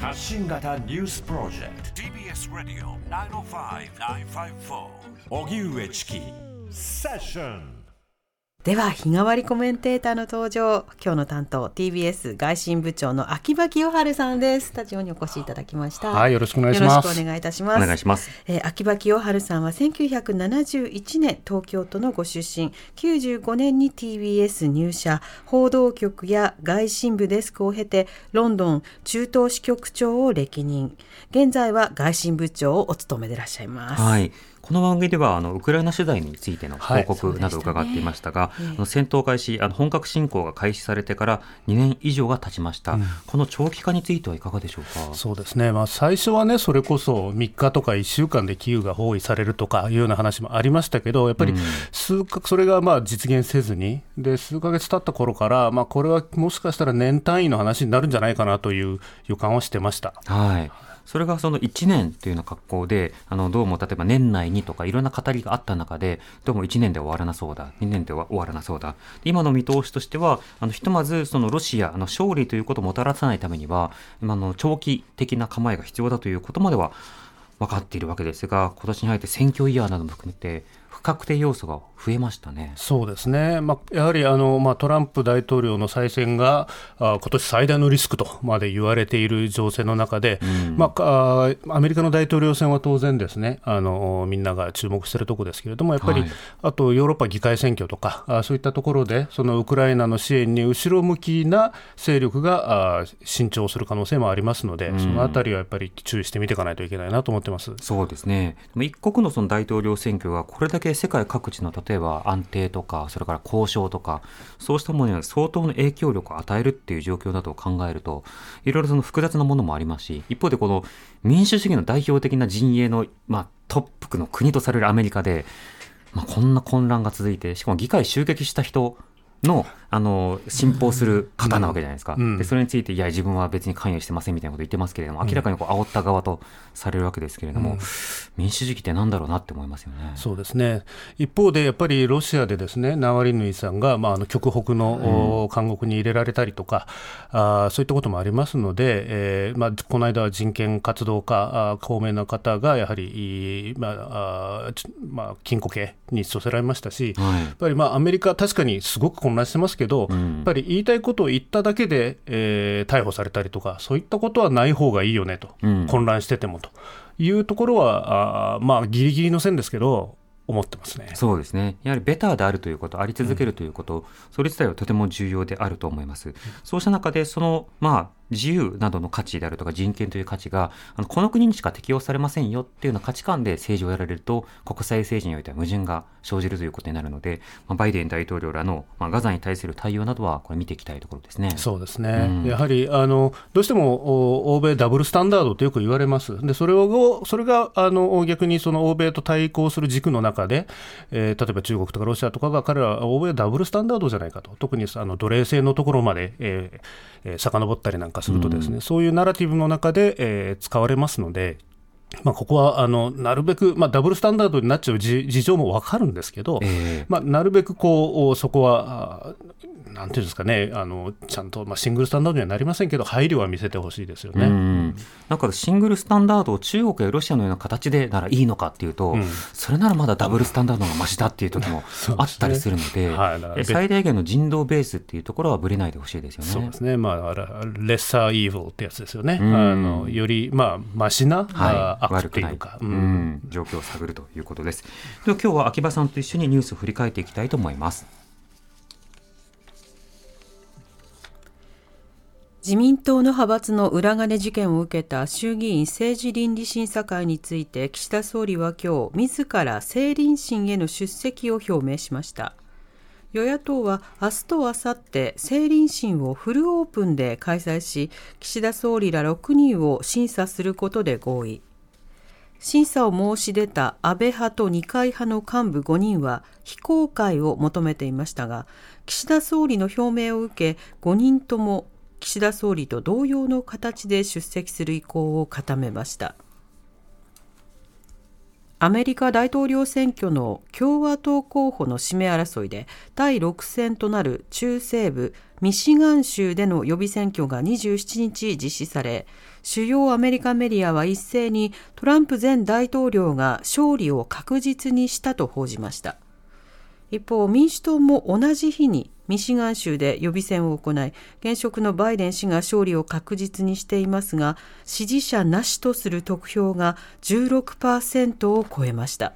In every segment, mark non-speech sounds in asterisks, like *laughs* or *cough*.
発信型ニュースプロジェクト。TBS ラディオ905-954おぎゅうえちきセッションでは日替わりコメンテーターの登場。今日の担当 TBS 外信部長の秋葉清春さんです。スタジオにお越しいただきました。はいよろしくお願いします。よろしくお願いいたします。お願いします。えー秋葉清春さんは1971年東京都のご出身。95年に TBS 入社。報道局や外信部デスクを経てロンドン中東支局長を歴任。現在は外信部長をお務めでいらっしゃいます、はい。この番組ではあのウクライナ取材についてのはい報告などを伺っていましたが、そうでしたね戦闘開始あの本格侵攻が開始されてから2年以上が経ちました、この長期化についてはいかがでしょうか？そうですね、まあ、最初はね、それこそ3日とか1週間でキーウが包囲されるとかいうような話もありましたけど、やっぱり数か、それがまあ実現せずに、で数ヶ月経った頃から、まあ、これはもしかしたら年単位の話になるんじゃないかなという予感をしてました。はい。それがその1年というような格好で、あの、どうも例えば年内にとかいろんな語りがあった中で、どうも1年で終わらなそうだ、2年では終わらなそうだ。今の見通しとしては、あの、ひとまずそのロシア、の、勝利ということをもたらさないためには、今の長期的な構えが必要だということまでは分かっているわけですが、今年に入って選挙イヤーなども含めて、不確定要素が増えましたね。そうですね、まあ、やはりあの、まあ、トランプ大統領の再選があ今年最大のリスクとまで言われている情勢の中で、まあ、あアメリカの大統領選は当然ですねあの、みんなが注目しているところですけれども、やっぱり、はいあとヨーロッパ議会選挙とか、あそういったところで、そのウクライナの支援に後ろ向きな勢力があ伸長する可能性もありますので、そのあたりはやっぱり注意して見ていかないといけないなと思ってます。そうですね。一国のその大統領選挙がこれだけ世界各地の例えば安定とか、それから交渉とか、そうしたものには相当の影響力を与えるっていう状況だと考えると、いろいろその複雑なものもありますし、一方でこの民主主義の代表的な陣営の、まあ、トップの国とされるアメリカで、まあ、こんな混乱が続いて、しかも議会襲撃した人の、あの、信奉する方なわけじゃないですか。うん。で、それについて、いや、自分は別に関与してませんみたいなこと言ってますけれども、明らかにこう煽った側とされるわけですけれども、民主主義ってなんだろうなって思いますよね。そうですね。一方で、やっぱりロシアでですねナワリヌイさんが、まあ、あの極北の、お監獄に入れられたりとかあー、そういったこともありますので、えーまあ、この間は人権活動家、あー高名な方がやはり、いまああまあ、禁錮刑に処せられましたし、はい。やっぱりまあアメリカ、確かにすごく混乱してますけど、んやっぱり言いたいことを言っただけで、えー逮捕されたりとか、そういったことはない方がいいよねと、うん混乱しててもというところは、あーまあ、ギリギリの線ですけど、思ってますね。そうですね。やはりベターであるということ、あり続けるということ、それ自体はとても重要であると思います。そうした中で、その、まあ、自由などの価値であるとか人権という価値が、あのこの国にしか適用されませんよっていうような価値観で政治をやられると、国際政治においては矛盾が生じるということになるので、まあ、バイデン大統領らの、まあ、ガザに対する対応などは、これ見ていきたいところですね。そうですね、うん。やはりあのどうしてもお欧米ダブルスタンダードとよく言われます、でそれをそれがあの逆にその欧米と対抗する軸の中で、えー例えば中国とかロシアとかが彼らは欧米はダブルスタンダードじゃないかと、特にあの奴隷制のところまで、えーえー遡ったりなんかするとですね、そういうナラティブの中で、えー使われますので。まあ、ここはあのなるべく、まあ、ダブルスタンダードになっちゃう事事情も分かるんですけど、ええ。まあ、なるべくこうおそこは、あなんていうんですかね、あのちゃんと、まあ、シングルスタンダードにはなりませんけど、配慮は見せてほしいですよね。うんなんかシングルスタンダードを中国やロシアのような形でならいいのかっていうと、うん。それならまだダブルスタンダードがマシだっていう時も *laughs* あったりするので、はい。だからえ最大限の人道ベースっていうところはぶれないでほしいですよね。そうですね、まあ、レッサーイーブルってやつですよね、うん。あのより、まあ、マシな、はい、あ悪悪くないか、ううん。ん、状況を探るということです。では今日は秋葉さんと一緒にニュースを振り返っていきたいと思います。自民党の派閥の裏金事件を受けた衆議院政治倫理審査会について岸田総理は今日自ら政倫審への出席を表明しました。与野党は明日と明後日政倫審をフルオープンで開催し岸田総理ら6人を審査することで合意審査を申し出た安倍派と二階派の幹部5人は非公開を求めていましたが岸田総理の表明を受け5人とも岸田総理と同様の形で出席する意向を固めました。アメリカ大統領選挙の共和党候補の指名争いで第6戦となる中西部ミシガン州での予備選挙が27日実施され主要アメリカメディアは一斉にトランプ前大統領が勝利を確実にしたと報じました。一方民主党も同じ日にミシガン州で予備選を行い現職のバイデン氏が勝利を確実にしていますが支持者なしとする得票が16%を超えました。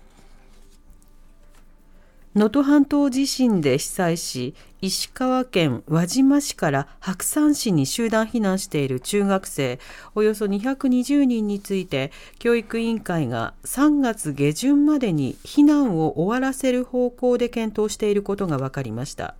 能登半島地震で被災し石川県輪島市から白山市に集団避難している中学生およそ220人について教育委員会が3月下旬までに避難を終わらせる方向で検討していることが分かりました。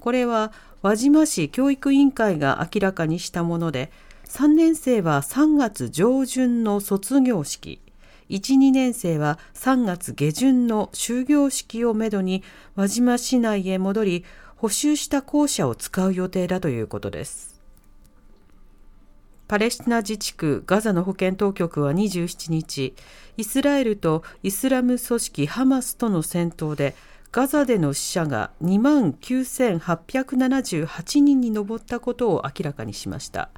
これは輪島市教育委員会が明らかにしたもので3年生は3月上旬の卒業式。1、2年生は3月下旬の終業式をめどに輪島市内へ戻り補修した校舎を使う予定だということです。パレスチナ自治区ガザの保健当局は27日、イスラエルとイスラム組織ハマスとの戦闘でガザでの死者が2万9878人に上ったことを明らかにしました。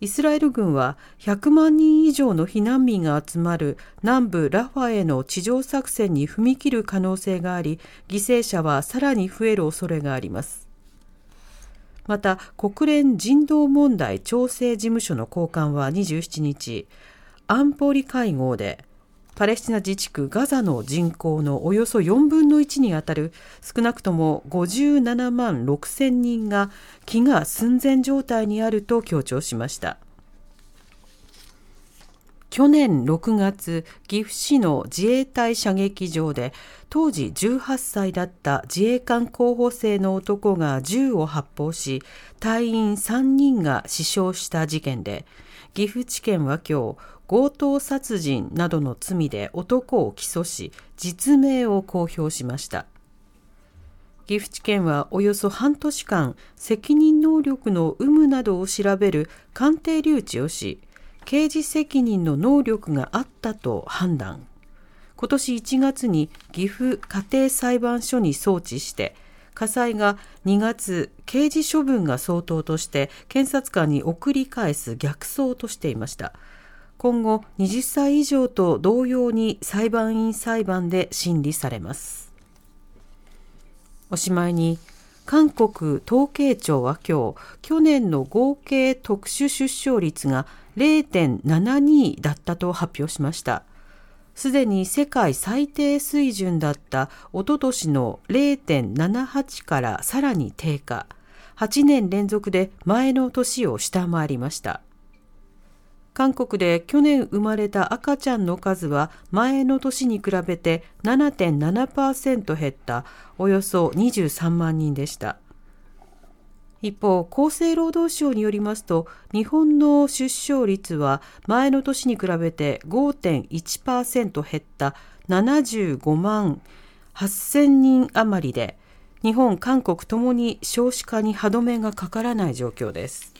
イスラエル軍は100万人以上の避難民が集まる南部ラファへの地上作戦に踏み切る可能性があり、犠牲者はさらに増える恐れがあります。また、国連人道問題調整事務所の高官は27日、安保理会合で、パレスチナ自治区ガザの人口のおよそ4分の1にあたる少なくとも57万6千人が飢餓寸前状態にあると強調しました。去年6月、岐阜市の自衛隊射撃場で当時18歳だった自衛官候補生の男が銃を発砲し、隊員3人が死傷した事件で、岐阜地検は今日、強盗殺人などの罪で男を起訴し、実名を公表しました。岐阜地検はおよそ半年間、責任能力の有無などを調べる鑑定留置をし、刑事責任の能力があったと判断。今年1月に岐阜家庭裁判所に送致して、火災が2月、刑事処分が相当として検察官に送り返す逆送としていました。今後20歳以上と同様に裁判員裁判で審理されます。おしまいに、韓国統計庁は今日、去年の合計特殊出生率が0.72だったと発表しました。すでに世界最低水準だったおととしの0.78からさらに低下。8年連続で前の年を下回りました。韓国で去年生まれた赤ちゃんの数は前の年に比べて7.7%減ったおよそ23万人でした。一方、厚生労働省によりますと、日本の出生率は前の年に比べて5.1%減った75万8000人余りで、日本、韓国ともに少子化に歯止めがかからない状況です。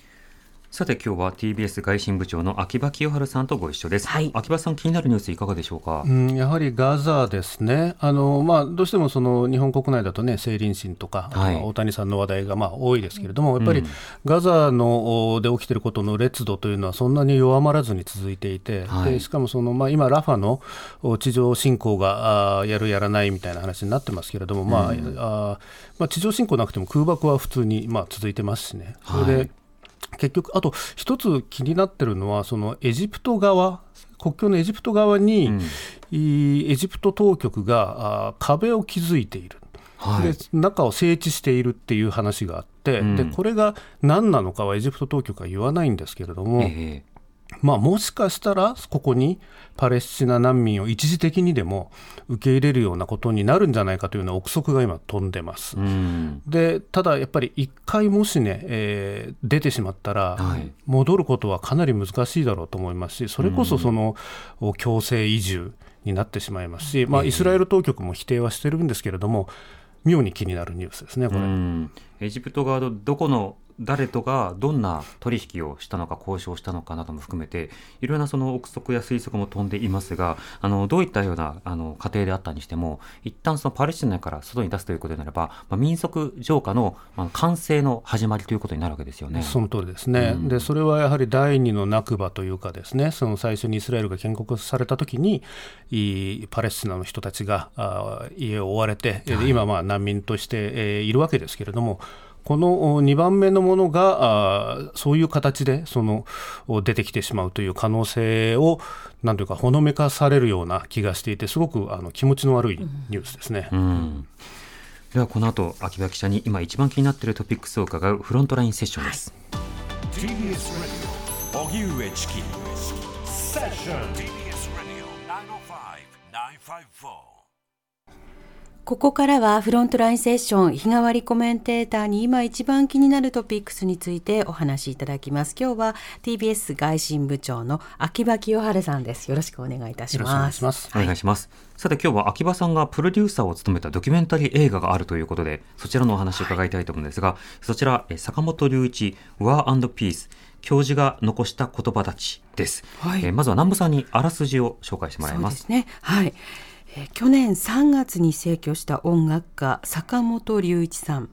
さて今日は TBS 外信部長の秋葉清春さんとご一緒です、はい。秋葉さん気になるニュースいかがでしょうか、うん、やはりガザですね、あのまあ、どうしてもその日本国内だとね、成林審とか、はい。大谷さんの話題がまあ多いですけれども、やっぱりうん。ガザのおで起きていることの烈度というのは、そんなに弱まらずに続いていて、はい。でしかもその、まあ、今、ラファのお地上侵攻があーやる、やらないみたいな話になってますけれども、まああーまあ、地上侵攻なくても空爆は普通にまあ続いてますしね。それで、はい結局、あと一つ気になってるのは、そのエジプト側、国境のエジプト側に、うん。いエジプト当局があ壁を築いている。はい。で中を整地しているっていう話があって、うん。でこれが何なのかはエジプト当局は言わないんですけれども、えまあ、もしかしたらここにパレスチナ難民を一時的にでも受け入れるようなことになるんじゃないかというような憶測が今飛んでます。えうんでただやっぱり一回もしね、えー出てしまったら、はい戻ることはかなり難しいだろうと思いますしそれこそその、お強制移住になってしまいますし、まあ、ええイスラエル当局も否定はしてるんですけれども妙に気になるニュースですねこれ。うんエジプト側のどこの誰とがどんな取引をしたのか交渉したのかなども含めていろんなその憶測や推測も飛んでいますがあのどういったようなあの過程であったにしても一旦そのパレスチナから外に出すということになれば、まあ、民族浄化の、まあ、完成の始まりということになるわけですよね。その通りですね、うん。でそれはやはり第二のナクバというかですねその最初にイスラエルが建国された時にいパレスチナの人たちがあ家を追われて、で今まあ難民として、えーいるわけですけれどもこの2番目のものがあそういう形でそのお出てきてしまうという可能性をなんというかほのめかされるような気がしていてすごくあの気持ちの悪いニュースですね。うんではこの後秋葉記者に今一番気になっているトピックスを伺うフロントラインセッションです。TBS Radio ここからはフロントラインセッション日替わりコメンテーターに今一番気になるトピックスについてお話しいただきます。今日は TBS 外信部長の秋葉清春さんです。よろしくお願いいたしよろしくお願ます。いします。お願いします。さて今日は秋葉さんがプロデューサーを務めたドキュメンタリー映画があるということで、そちらのお話を伺いたいと思うんですが、そちら、え坂本龍一、War and Peace、教授が残した言葉たちです。はいえまずは南部さんにあらすじを紹介してもらいま。そうですすね。はい。え去年3月に逝去した音楽家坂本龍一さん。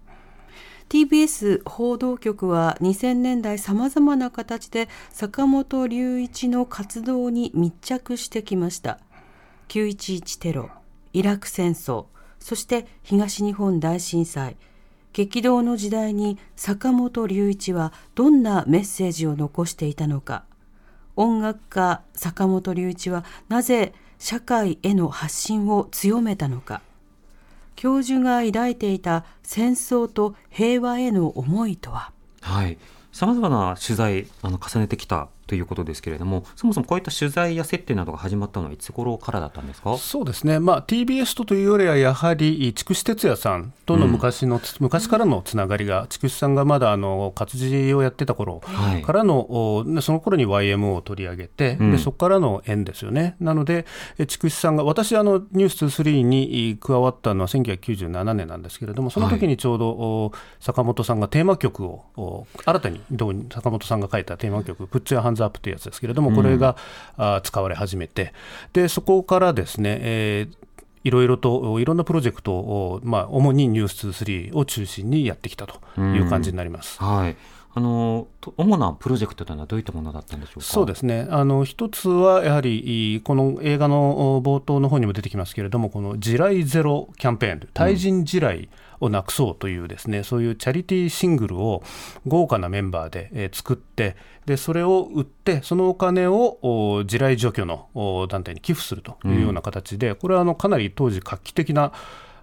TBS 報道局は2000年代さまざまな形で坂本龍一の活動に密着してきました。911テロ、イラク戦争、そして東日本大震災。激動の時代に坂本龍一はどんなメッセージを残していたのか。音楽家坂本龍一はなぜ社会への発信を強めたのか教授が抱いていた戦争と平和への思いとははい。さまざまな取材あの重ねてきたということですけれども、そもそもこういった取材や接点などが始まったのはいつ頃からだったんですか？そうですね、まあ、TBS とというよりは、やはり筑紫哲也さんとの昔の、昔からのつながりが、筑紫さんがまだあの活字をやってた頃はい。からの、おねその頃に YMO を取り上げて、うん。でそこからの縁ですよね。なので、え筑紫さんが、私、あのニュース2 3に加わったのは1997年なんですけれども、その時にちょうど、お坂本さんがテーマ曲を、お新たに坂本さんが書いたテーマ曲、プッツやハンズアップというやつですけれども、これが、あ使われ始めて、でそこからですね、えーいろいろといろんなプロジェクトを、まあ、主にニュース2 3を中心にやってきたという感じになります。はい。あのと主なプロジェクトというのはどういったものだったんでしょうか？そうですねあの一つはやはりいこの映画のお冒頭の方にも出てきますけれどもこの地雷ゼロキャンペーン対人地雷をなくそうというですね、そういうチャリティーシングルを豪華なメンバーで、えー作ってでそれを売ってそのお金をお地雷除去のお団体に寄付するというような形で、これはあのかなり当時画期的な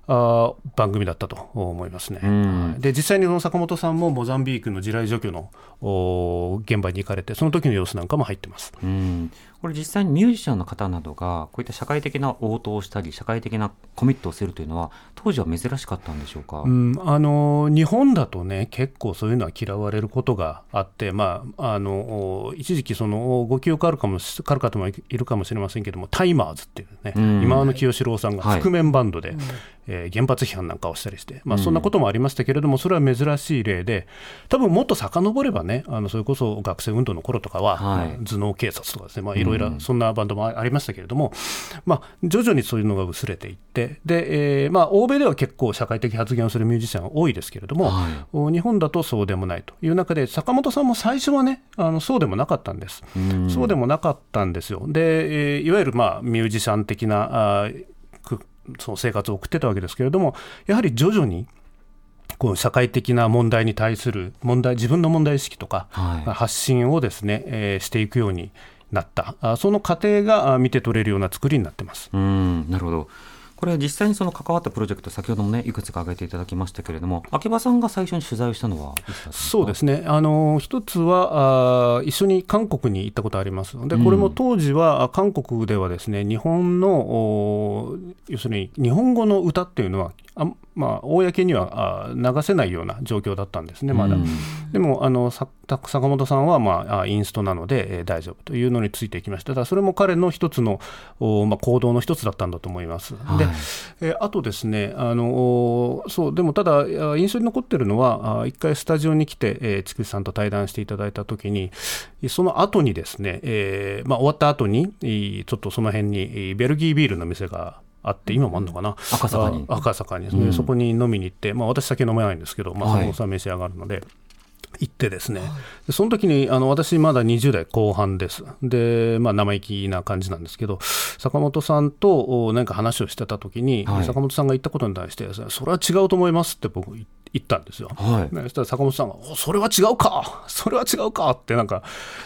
あー番組だったと思いますね。んはいで実際にその坂本さんもモザンビークの地雷除去のお現場に行かれてその時の様子なんかも入ってます。うん、これ実際にミュージシャンの方などがこういった社会的な応答をしたり社会的なコミットをするというのは当時は珍しかったんでしょうか、うん、あの日本だとね結構そういうのは嫌われることがあって、まあ、あの一時期そのご記憶あるかもしある方もいるかもしれませんけどもタイマーズっていうね、うん。今和の清志郎さんがはい覆面バンドで、えー原発批判なんかをしたりして、まあ、そんなこともありましたけれどもそれは珍しい例で多分もっと遡ればねあのそれこそ学生運動の頃とかは、はい。まあ頭脳警察とかですね、まあ、いろいろそんなバンドもありましたけれども、まあ、徐々にそういうのが薄れていってで、えーまあ、欧米では結構社会的発言をするミュージシャン多いですけれども、はいお日本だとそうでもないという中で坂本さんも最初はねあのそうでもなかったんです。うんそうでもなかったんですよ。で、えーいわゆる、まあ、ミュージシャン的なあその生活を送ってたわけですけれどもやはり徐々にこう社会的な問題に対する問題自分の問題意識とか、はい発信をですね、えーしていくようになった。あその過程があ見て取れるような作りになってます。うんなるほど。これ実際にその関わったプロジェクト先ほどもねいくつか挙げていただきましたけれども秋葉さんが最初に取材をしたのはそうですね、あの一つはあー一緒に韓国に行ったことありますで、これも当時は、あ韓国ではですね日本のお要するに日本語の歌っていうのはあまあ、公にはあ流せないような状況だったんですね、まだ。うんでもあのさ坂本さんは、まあ、あインストなので、えー大丈夫というのについていきました、ただそれも彼の一つの、おまあ、行動の一つだったんだと思います。ではいえーあとですねあのおそうでもただあ印象に残ってるのはあ一回スタジオに来て、えー、筑紫さんと対談していただいたときにその後にですね、えーまあ、終わった後にえーちょっとその辺にえーベルギービールの店があって今もあるのかな？赤坂に。あ赤坂に。ですね、うん。そこに飲みに行って、まあ、私酒飲めないんですけど、まあ、はい。坂本さん召し上がるので。行ってですね、でその時にあの私まだ20代後半です。で、まあ、生意気な感じなんですけど坂本さんとお何か話をしてた時に、はい。坂本さんが言ったことに対してそれは違うと思いますって僕言言ったんですよ。はい。ねそしたら坂本さんが「おそれは違うか。*laughs* それは違うか」ってなんか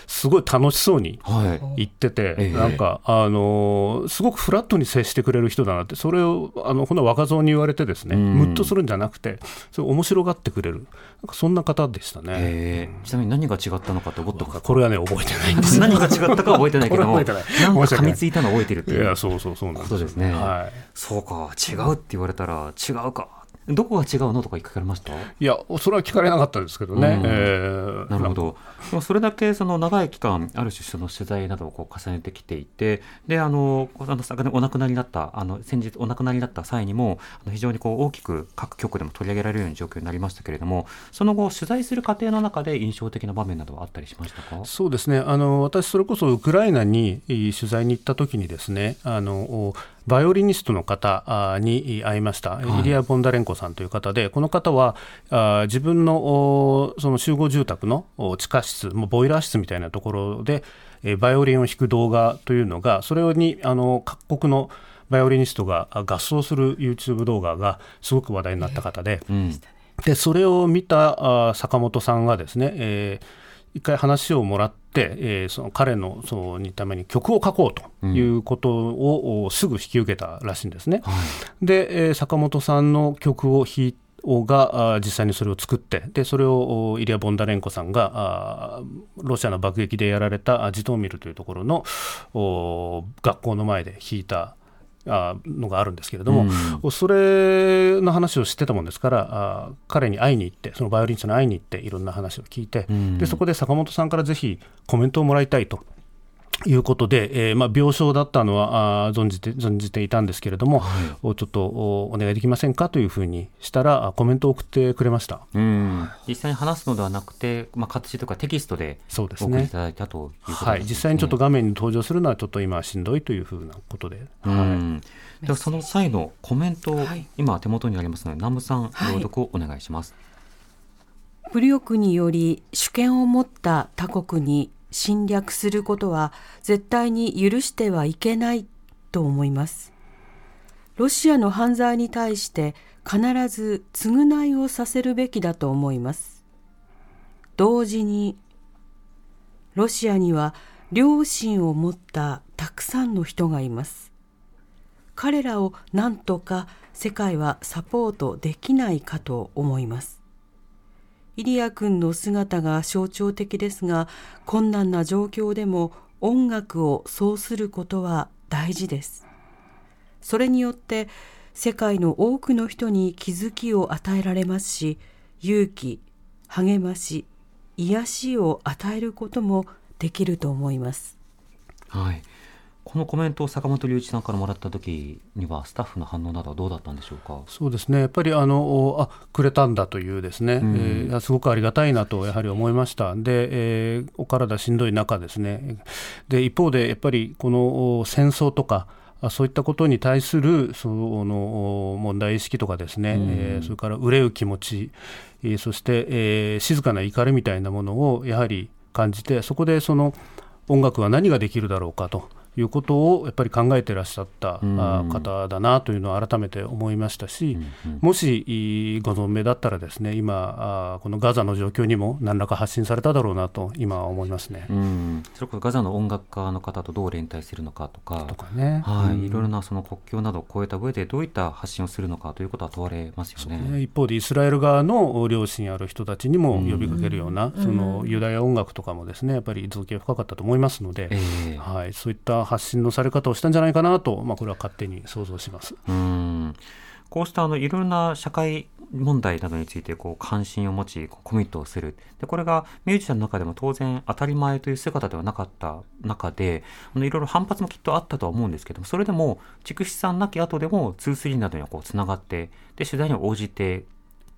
すごい楽しそうにはい。言ってて、ええ。なんか、あのーすごくフラットに接してくれる人だなって、それをあのこの若造に言われて、ですね、うん。ムッとするんじゃなくて、それ面白がってくれる、なんかそんな方でしたね。え。ーちなみに何が違ったのかって覚ってますか。これはね、覚えてないんです。*laughs* 何が違ったかは覚えてないけど *laughs* なんか噛みついたのを覚えてるっていう。いや、そうそうそうなんですね。はい。そうか。違うって言われたら違うかどこが違うのとか聞かれました？いや、それは聞かれなかったですけどね。うん。えー。なるほど。でもそれだけその長い期間、ある種その取材などをこう重ねてきていて、で、あの、あの昨年お亡くなりになった、あの、先日お亡くなりになった際にも、あの非常にこう大きく各局でも取り上げられるような状況になりましたけれども、その後、取材する過程の中で印象的な場面などはあったりしましたか？そうですね。あの私、それこそウクライナにえー取材に行った時にですねあのおバイオリニストの方あに会いました、はいイリア・ボンダレンコさんという方で、この方はあ自分のおその集合住宅のお地下室、もうボイラー室みたいなところで、えーバイオリンを弾く動画というのが、それにあの各国のバイオリニストがあ合奏する YouTube 動画がすごく話題になった方で。うん。でそれを見たあ坂本さんがですね、えー一回話をもらって、えーその彼のそのために曲を書こうということを、おすぐ引き受けたらしいんですね。で、えー坂本さんの曲を弾いをがあ実際にそれを作ってでそれをおイリア・ボンダレンコさんがあロシアの爆撃でやられたあジトーミルというところのお学校の前で弾いたあのがあるんですけれども、それの話を知ってたもんですからあ彼に会いに行ってそのバイオリニストに会いに行っていろんな話を聞いて、んでそこで坂本さんからぜひコメントをもらいたいと。いうことで、えーまあ、病床だったのは存じて存じていたんですけれども、おちょっとおお願いできませんかというふうにしたらあコメントを送ってくれました。うん。実際に話すのではなくて、まあ、形とかテキストでそうですねいただいたということですね。はい、実際にちょっと画面に登場するのはちょっと今しんどいというふうなことで、うはいん。ではその際のコメントをはい今手元にありますので、南部さんはい朗読をお願いします。武力により主権を持った他国に侵略することは絶対に許してはいけないと思います。ロシアの犯罪に対して必ず償いをさせるべきだと思います。同時にロシアには良心を持ったたくさんの人がいます。彼らを何とか世界はサポートできないかと思います。イリア君の姿が象徴的ですが困難な状況でも音楽をそうすることは大事ですそれによって世界の多くの人に気づきを与えられますし勇気励まし癒しを与えることもできると思いますはい。このコメントを坂本龍一さんからもらった時にはスタッフの反応などはどうだったんでしょうか？そうですね。やっぱりあのおあくれたんだというですね、えーいやすごくありがたいなとやはり思いました。で、えーお体しんどい中ですね。で一方でやっぱりこのお戦争とかあそういったことに対するそのお問題意識とかですね、えーそれから憂う気持ち、えーそして、えー静かな怒りみたいなものをやはり感じてそこでその音楽は何ができるだろうかということをやっぱり考えてらっしゃった方だなというのを改めて思いましたし、もしいご存命だったらですね今あこのガザの状況にも何らか発信されただろうなと今は思いますね。うん。それこそガザの音楽家の方とどう連帯するのかとか。とかね。はい、うんいろいろなその国境などを越えた上でどういった発信をするのかということは問われますよね。ね一方でイスラエル側の両親ある人たちにも呼びかけるような、そのユダヤ音楽とかもですねやっぱり造形深かったと思いますので、ええはい、そういった発信のされ方をしたんじゃないかなと、まあ、これは勝手に想像します。うんこうしたあのいろんな社会問題などについてこう関心を持ちコミットをするでこれがミュージシャンの中でも当然当たり前という姿ではなかった中であのいろいろ反発もきっとあったとは思うんですけどもそれでも筑紫さんなき後でも2-3などにはこうつながってで取材に応じて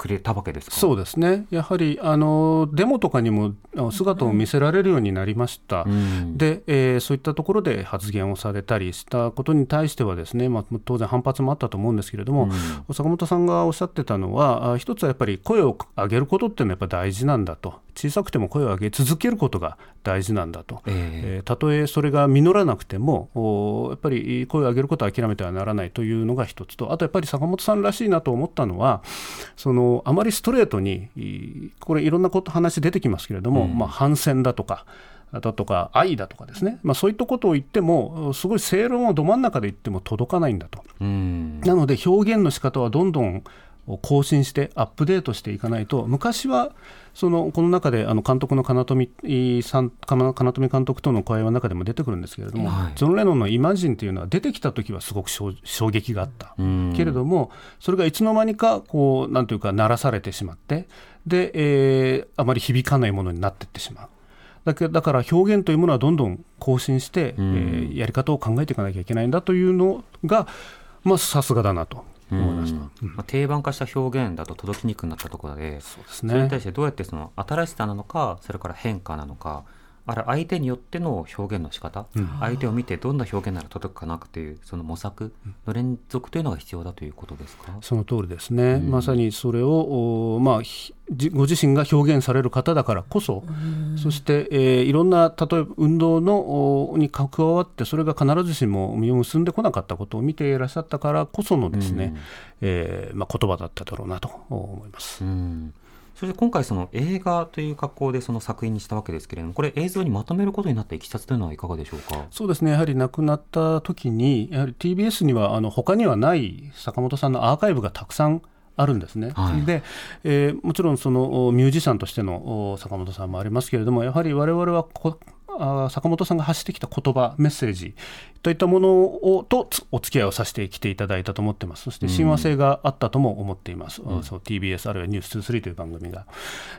くれたわけですか？そうですね、やはりあのデモとかにも姿を見せられるようになりました、うん。でえーそういったところで発言をされたりしたことに対しては、ですね、まあ、当然反発もあったと思うんですけれども、坂本さんがおっしゃってたのは、あ一つはやっぱり声を上げることっていうのはやっぱ大事なんだと、小さくても声を上げ続けることが大事なんだと。えええーたとえそれが実らなくてもおやっぱり声を上げることは諦めてはならないというのが一つとあとやっぱり坂本さんらしいなと思ったのはそのあまりストレートにいこれいろんなこと話出てきますけれども、まあ、反戦だとか。だとか愛だとかですね、まあ、そういったことを言ってもすごい正論をど真ん中で言っても届かないんだと。うんなので表現の仕方はどんどん更新してアップデートしていかないと昔はそのこの中であの監督の金富さん金金富監督との会話の中でも出てくるんですけれども、はいジョン・レノンの「イマジン」というのは出てきた時はすごく衝衝撃があった。うんけれどもそれがいつの間にかこうなんというか鳴らされてしまってで、えーあまり響かないものになっていってしまう。だけだから表現というものはどんどん更新して、うんえーやり方を考えていかなきゃいけないんだというのが、まあ、さすがだなと思いました。うんまあ、定番化した表現だと届きにくくなったところでそうですそれにね対してどうやってその新しさなのかそれから変化なのかあれ相手によっての表現の仕方、相手を見てどんな表現なら届くかなというその模索の連続というのが必要だということですか、その通りですね、まさにそれを、おまあ、ご自身が表現される方だからこそ、そして、えーいろんな例えば運動のおに関わってそれが必ずしも実を結んでこなかったことを見ていらっしゃったからこそのですね、えーまあ、言葉だっただろうなと思います。うんそして今回その映画という格好でその作品にしたわけですけれどもこれ映像にまとめることになったいきさつというのはいかがでしょうか？そうですね。やはり亡くなった時にやはり TBS にはあの他にはない坂本さんのアーカイブがたくさんあるんですね、はい。で、えーもちろんそのおミュージシャンとしてのお坂本さんもありますけれどもやはり我々はこ坂本さんが発してきた言葉メッセージといったものをとつお付き合いをさせてきていただいたと思ってます。そして親和性があったとも思っています、そう TBS あるいは「ニュース2 3という番組が。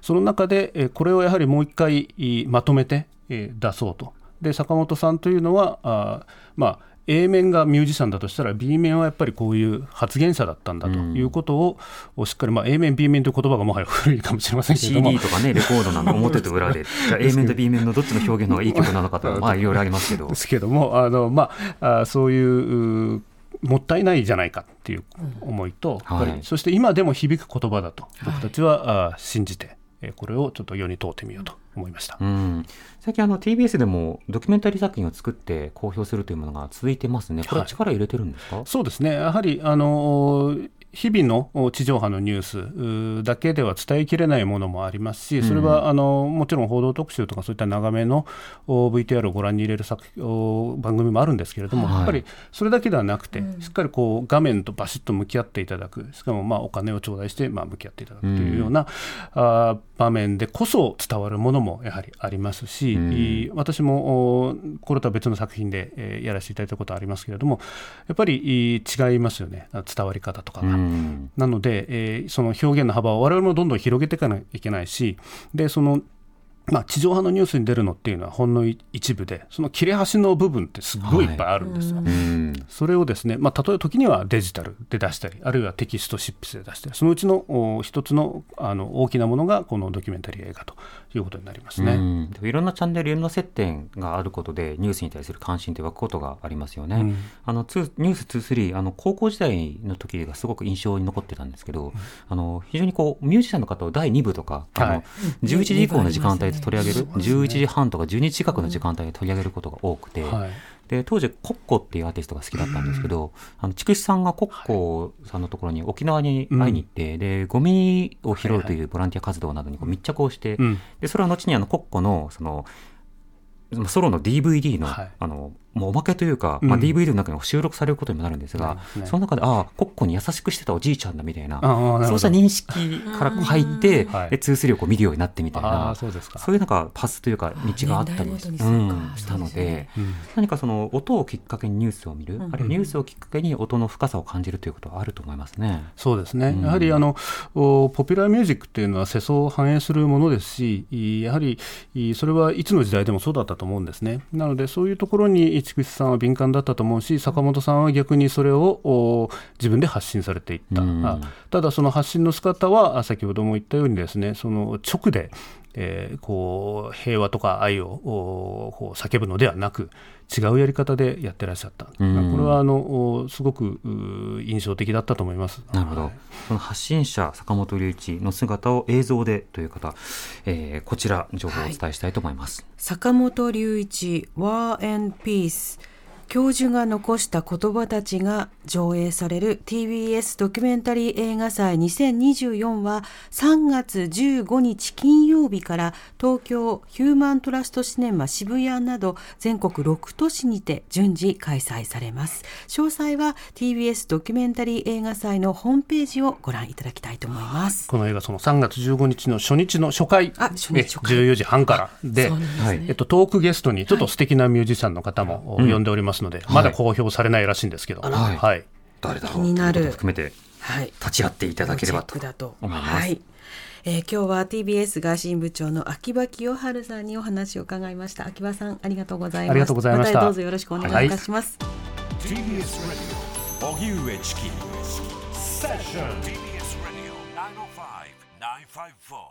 その中で、えーこれをやはりもう一回いまとめて、えー出そうと。で坂本さんというのはあーまあ A 面がミュージシャンだとしたら B 面はやっぱりこういう発言者だったんだということを、おしっかり、まあ、A 面 B 面という言葉がもはや古いかもしれませんけれども。CD とかねレコードなの表と裏でじゃあ A 面と B 面のどっちの表現の方がいい曲なのかとか *laughs* まあいろいろありますけど。ですけどもあの、まあ、あそういううもったいないじゃないかっていう思いと、やっぱりはい。そして今でも響く言葉だと僕たちは、あ信じてえーこれをちょっと世に問うてみようと思いました。うん、最近あの TBS でもドキュメンタリー作品を作って公表するというものが続いてますね。これは力入れてるんですか、そうですね、やはりあの日々の地上波のニュースだけでは伝えきれないものもありますし、それは、あのもちろん報道特集とか、そういった長めのお VTR をご覧に入れる作お番組もあるんですけれども、はい。やっぱりそれだけではなくて、しっかりこう画面とバシッと向き合っていただく、しかもまあお金を頂戴してまあ向き合っていただくというような、あー場面でこそ伝わるものもやはりありますし、私もおこれとは別の作品で、えーやらせていただいたことありますけれども、やっぱりい違いますよね、伝わり方とかが。なので、えーその表現の幅を我々もどんどん広げていかなきゃいけないし、でそのまあ、地上波のニュースに出るのっていうのはほんの一部で、その切れ端の部分ってすごいいっぱいあるんですよ。うんそれをですね、まあ、例えば時にはデジタルで出したり、あるいはテキスト執筆で出したり、そのうちのお一つのあの大きなものがこのドキュメンタリー映画ということになりますね。いろんなチャンネルいろんな接点があることでニュースに対する関心って湧くことがありますよね。うんあのツーニュース23あの高校時代の時がすごく印象に残ってたんですけど、あの非常にこうミュージシャンの方を第2部とか、あのはい11時以降の時間帯で取り上げる、うん11時半とか12時近くの時間帯で取り上げることが多くて、はい。で当時コッコっていうアーティストが好きだったんですけど、あの筑紫さんがコッコさんのところに沖縄に会いに行って、でゴミを拾うというボランティア活動などにこう密着をして、うん。でそれは後にあのコッコのそのまあソロの DVD の,、はい。あのもうおまけというか、うん。まあ、DVD の中に収録されることにもなるんですが、ねその中で、ああ、コッコに優しくしてたおじいちゃんだみたいな、なそうした認識から入って、はい。で2-3をこう見るようになってみたいあなあ、そうですか。そういうなんかパスというか道があったりしたので、うん。何かその音をきっかけにニュースを見る、うん。あるいはニュースをきっかけに音の深さを感じるということはあると思いますね。そうですね、うん。やはりあのおポピュラーミュージックっていうのは世相を反映するものですし、いやはりいそれはいつの時代でもそうだったと思うんですね。なので、そういうところに筑紫さんは敏感だったと思うし、坂本さんは逆にそれをお自分で発信されていった、うん。あただ、その発信の仕方は、あ先ほども言ったようにですね、その直で、えーこう平和とか愛をおこう叫ぶのではなく、違うやり方でやってらっしゃった、うんこれはあのおすごくう印象的だったと思います。なるほど。その発信者、坂本龍一の姿を映像でという方、えーこちら、情報をお伝えしたいと思います。坂本龍一 War and Peace 教授が残した言葉たちが上映される TBS ドキュメンタリー映画祭2024は3月15日金曜日から東京ヒューマントラストシネマ渋谷など全国6都市にて順次開催されます。詳細は TBS ドキュメンタリー映画祭のホームページをご覧いただきたいと思います。この映画、その3月15日の初日の初回、あ初日初回。え14時半から。で、ねはいえっと、トークゲストにちょっと素敵なミュージシャンの方もうん呼んでおりますので、はいまだ公表されないらしいんですけど、らはい、誰だろう気になるということを含めてはい立ち会っていただければとチェックだと思います。はい。えー今日は TBS ガーシン部長の秋葉清春さんにお話を伺いました。秋葉さんありがとうございます。ありがとうございましたたどうぞよろしくお願いいたします。TBS Radio 荻上チキセッション TBS Radio 905 954.